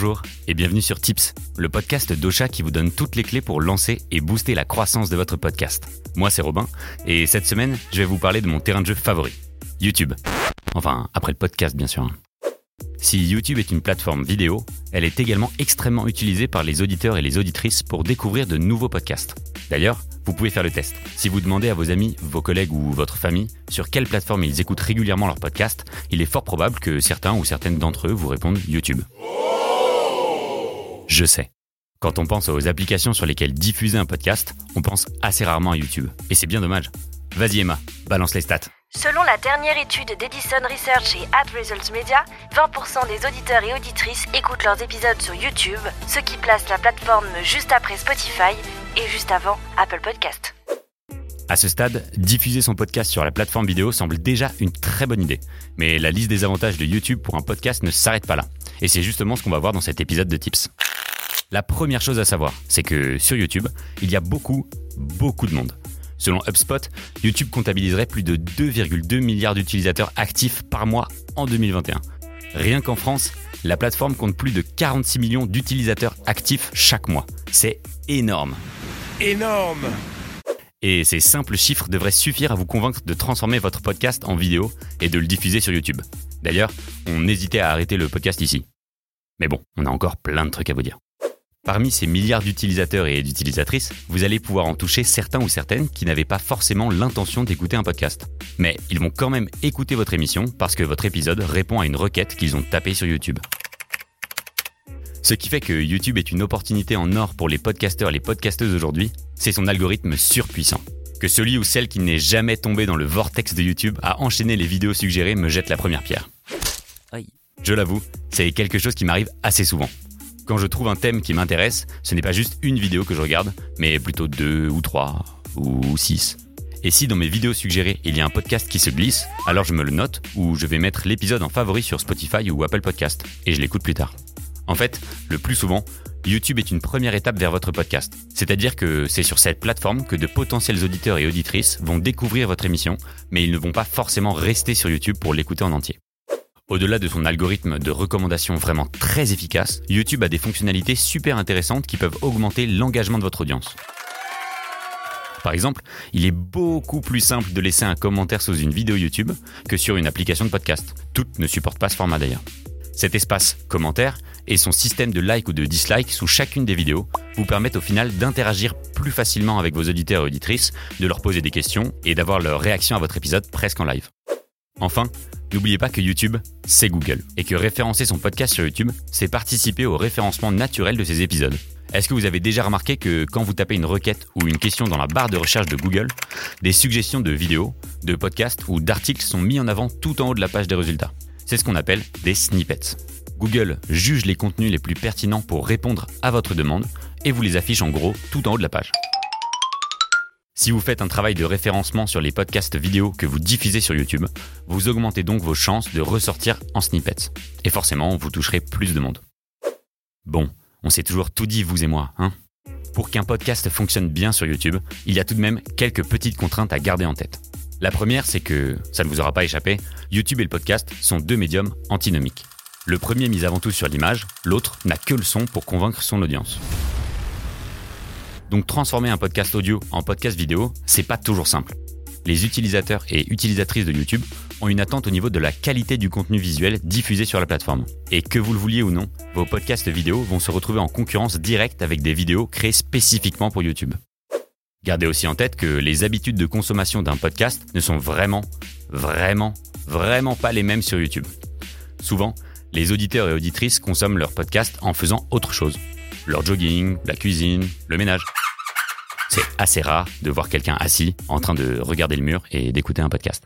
Bonjour et bienvenue sur Tips, le podcast d'Ocha qui vous donne toutes les clés pour lancer et booster la croissance de votre podcast. Moi c'est Robin et cette semaine je vais vous parler de mon terrain de jeu favori, YouTube. Enfin, après le podcast bien sûr. Si YouTube est une plateforme vidéo, elle est également extrêmement utilisée par les auditeurs et les auditrices pour découvrir de nouveaux podcasts. D'ailleurs, vous pouvez faire le test. Si vous demandez à vos amis, vos collègues ou votre famille sur quelle plateforme ils écoutent régulièrement leurs podcasts, il est fort probable que certains ou certaines d'entre eux vous répondent YouTube. Je sais. Quand on pense aux applications sur lesquelles diffuser un podcast, on pense assez rarement à YouTube. Et c'est bien dommage. Vas-y Emma, balance les stats. Selon la dernière étude d'Edison Research et Ad Results Media, 20% des auditeurs et auditrices écoutent leurs épisodes sur YouTube, ce qui place la plateforme juste après Spotify et juste avant Apple Podcast. À ce stade, diffuser son podcast sur la plateforme vidéo semble déjà une très bonne idée. Mais la liste des avantages de YouTube pour un podcast ne s'arrête pas là. Et c'est justement ce qu'on va voir dans cet épisode de Tips. La première chose à savoir, c'est que sur YouTube, il y a beaucoup, beaucoup de monde. Selon HubSpot, YouTube comptabiliserait plus de 2,2 milliards d'utilisateurs actifs par mois en 2021. Rien qu'en France, la plateforme compte plus de 46 millions d'utilisateurs actifs chaque mois. C'est énorme. Énorme Et ces simples chiffres devraient suffire à vous convaincre de transformer votre podcast en vidéo et de le diffuser sur YouTube. D'ailleurs, on hésitait à arrêter le podcast ici. Mais bon, on a encore plein de trucs à vous dire. Parmi ces milliards d'utilisateurs et d'utilisatrices, vous allez pouvoir en toucher certains ou certaines qui n'avaient pas forcément l'intention d'écouter un podcast. Mais ils vont quand même écouter votre émission parce que votre épisode répond à une requête qu'ils ont tapée sur YouTube. Ce qui fait que YouTube est une opportunité en or pour les podcasteurs et les podcasteuses aujourd'hui, c'est son algorithme surpuissant. Que celui ou celle qui n'est jamais tombé dans le vortex de YouTube à enchaîner les vidéos suggérées me jette la première pierre. Je l'avoue, c'est quelque chose qui m'arrive assez souvent. Quand je trouve un thème qui m'intéresse, ce n'est pas juste une vidéo que je regarde, mais plutôt deux ou trois ou six. Et si dans mes vidéos suggérées, il y a un podcast qui se glisse, alors je me le note ou je vais mettre l'épisode en favori sur Spotify ou Apple Podcast et je l'écoute plus tard. En fait, le plus souvent, YouTube est une première étape vers votre podcast. C'est-à-dire que c'est sur cette plateforme que de potentiels auditeurs et auditrices vont découvrir votre émission, mais ils ne vont pas forcément rester sur YouTube pour l'écouter en entier. Au-delà de son algorithme de recommandation vraiment très efficace, YouTube a des fonctionnalités super intéressantes qui peuvent augmenter l'engagement de votre audience. Par exemple, il est beaucoup plus simple de laisser un commentaire sous une vidéo YouTube que sur une application de podcast. Toutes ne supportent pas ce format d'ailleurs. Cet espace commentaire et son système de like ou de dislike sous chacune des vidéos vous permettent au final d'interagir plus facilement avec vos auditeurs et auditrices, de leur poser des questions et d'avoir leur réaction à votre épisode presque en live. Enfin, N'oubliez pas que YouTube, c'est Google, et que référencer son podcast sur YouTube, c'est participer au référencement naturel de ses épisodes. Est-ce que vous avez déjà remarqué que quand vous tapez une requête ou une question dans la barre de recherche de Google, des suggestions de vidéos, de podcasts ou d'articles sont mis en avant tout en haut de la page des résultats? C'est ce qu'on appelle des snippets. Google juge les contenus les plus pertinents pour répondre à votre demande et vous les affiche en gros tout en haut de la page. Si vous faites un travail de référencement sur les podcasts vidéo que vous diffusez sur YouTube, vous augmentez donc vos chances de ressortir en snippets. Et forcément, vous toucherez plus de monde. Bon, on s'est toujours tout dit, vous et moi, hein Pour qu'un podcast fonctionne bien sur YouTube, il y a tout de même quelques petites contraintes à garder en tête. La première, c'est que, ça ne vous aura pas échappé, YouTube et le podcast sont deux médiums antinomiques. Le premier mise avant tout sur l'image, l'autre n'a que le son pour convaincre son audience. Donc transformer un podcast audio en podcast vidéo, c'est pas toujours simple. Les utilisateurs et utilisatrices de YouTube ont une attente au niveau de la qualité du contenu visuel diffusé sur la plateforme. Et que vous le vouliez ou non, vos podcasts vidéo vont se retrouver en concurrence directe avec des vidéos créées spécifiquement pour YouTube. Gardez aussi en tête que les habitudes de consommation d'un podcast ne sont vraiment, vraiment, vraiment pas les mêmes sur YouTube. Souvent, les auditeurs et auditrices consomment leur podcast en faisant autre chose. Leur jogging, la cuisine, le ménage. C'est assez rare de voir quelqu'un assis en train de regarder le mur et d'écouter un podcast.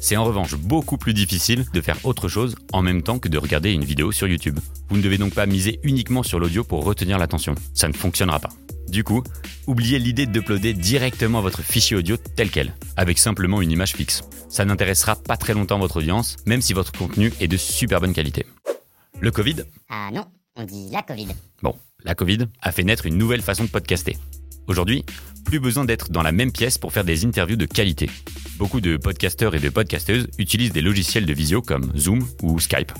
C'est en revanche beaucoup plus difficile de faire autre chose en même temps que de regarder une vidéo sur YouTube. Vous ne devez donc pas miser uniquement sur l'audio pour retenir l'attention. Ça ne fonctionnera pas. Du coup, oubliez l'idée d'uploader directement votre fichier audio tel quel, avec simplement une image fixe. Ça n'intéressera pas très longtemps votre audience, même si votre contenu est de super bonne qualité. Le Covid? Ah non, on dit la Covid. Bon, la Covid a fait naître une nouvelle façon de podcaster. Aujourd'hui, plus besoin d'être dans la même pièce pour faire des interviews de qualité. Beaucoup de podcasteurs et de podcasteuses utilisent des logiciels de visio comme Zoom ou Skype.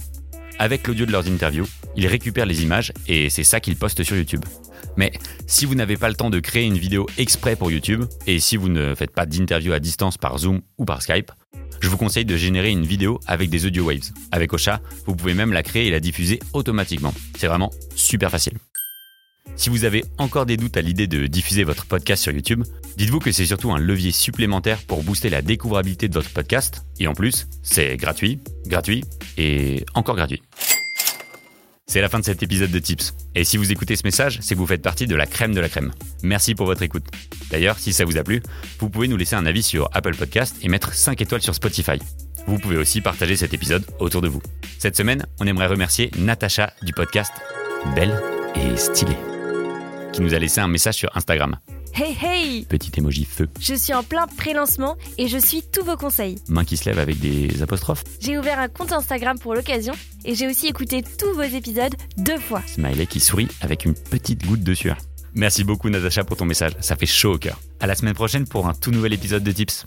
avec l'audio de leurs interviews, ils récupèrent les images et c'est ça qu'ils postent sur YouTube. Mais si vous n'avez pas le temps de créer une vidéo exprès pour YouTube, et si vous ne faites pas d'interview à distance par Zoom ou par Skype, je vous conseille de générer une vidéo avec des audio waves. Avec Ocha, vous pouvez même la créer et la diffuser automatiquement. C'est vraiment super facile. Si vous avez encore des doutes à l'idée de diffuser votre podcast sur YouTube, dites-vous que c'est surtout un levier supplémentaire pour booster la découvrabilité de votre podcast. Et en plus, c'est gratuit, gratuit et encore gratuit. C'est la fin de cet épisode de Tips. Et si vous écoutez ce message, c'est que vous faites partie de la crème de la crème. Merci pour votre écoute. D'ailleurs, si ça vous a plu, vous pouvez nous laisser un avis sur Apple Podcast et mettre 5 étoiles sur Spotify. Vous pouvez aussi partager cet épisode autour de vous. Cette semaine, on aimerait remercier Natacha du podcast Belle et Stylée qui nous a laissé un message sur Instagram. Hey hey Petit emoji feu. Je suis en plein pré-lancement et je suis tous vos conseils. Main qui se lève avec des apostrophes. J'ai ouvert un compte Instagram pour l'occasion et j'ai aussi écouté tous vos épisodes deux fois. Smiley qui sourit avec une petite goutte de sueur. Merci beaucoup Natacha pour ton message, ça fait chaud au cœur. À la semaine prochaine pour un tout nouvel épisode de Tips.